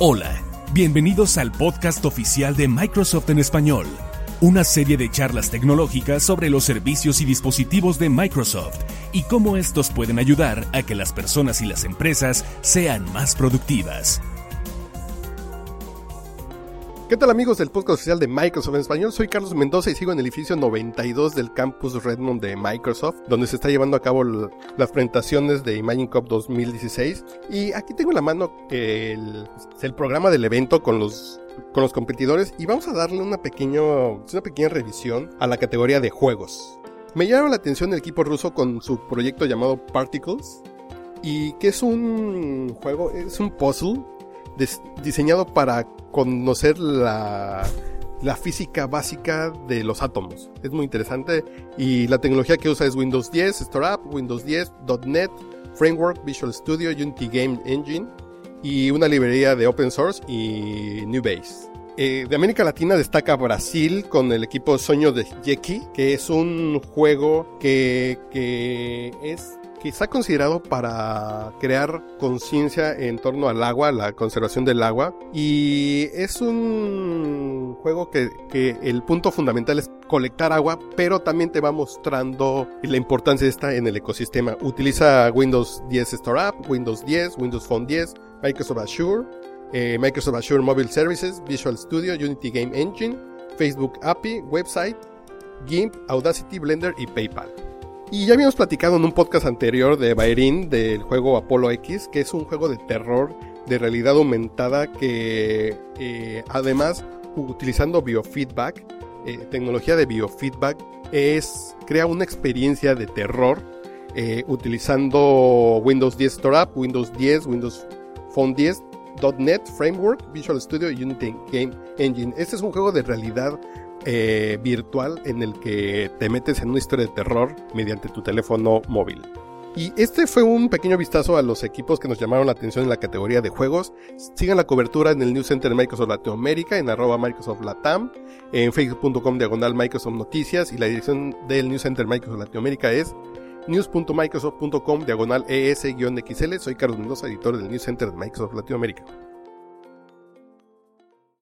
Hola, bienvenidos al podcast oficial de Microsoft en español, una serie de charlas tecnológicas sobre los servicios y dispositivos de Microsoft y cómo estos pueden ayudar a que las personas y las empresas sean más productivas. ¿Qué tal amigos del podcast oficial de Microsoft en español? Soy Carlos Mendoza y sigo en el edificio 92 del campus Redmond de Microsoft, donde se está llevando a cabo las presentaciones de Imagine Cup 2016. Y aquí tengo en la mano el, el programa del evento con los con los competidores y vamos a darle una, pequeño, una pequeña revisión a la categoría de juegos. Me llama la atención el equipo ruso con su proyecto llamado Particles y que es un juego, es un puzzle diseñado para conocer la, la física básica de los átomos. Es muy interesante y la tecnología que usa es Windows 10, Startup, Windows 10, .NET, Framework, Visual Studio, Unity Game Engine y una librería de open source y New Base. Eh, de América Latina destaca Brasil con el equipo Sueño de Yeki, que es un juego que, que es está considerado para crear conciencia en torno al agua, la conservación del agua. Y es un juego que, el punto fundamental es colectar agua, pero también te va mostrando la importancia de esta en el ecosistema. Utiliza Windows 10 Startup, Windows 10, Windows Phone 10, Microsoft Azure, eh, Microsoft Azure Mobile Services, Visual Studio, Unity Game Engine, Facebook API, website, GIMP, Audacity, Blender y PayPal. Y ya habíamos platicado en un podcast anterior de Bayrin del juego Apollo X, que es un juego de terror de realidad aumentada que eh, además utilizando biofeedback, eh, tecnología de biofeedback, es, crea una experiencia de terror eh, utilizando Windows 10 Startup, Windows 10, Windows Phone 10, .NET Framework, Visual Studio y Unity Game Engine. Este es un juego de realidad eh, virtual en el que te metes en una historia de terror mediante tu teléfono móvil. Y este fue un pequeño vistazo a los equipos que nos llamaron la atención en la categoría de juegos. Sigan la cobertura en el News Center de Microsoft Latinoamérica, en arroba Microsoft Latam, en facebook.com diagonal Microsoft Noticias y la dirección del News Center Microsoft Latinoamérica es news.microsoft.com diagonal ES-XL. Soy Carlos Mendoza, editor del News Center de Microsoft Latinoamérica.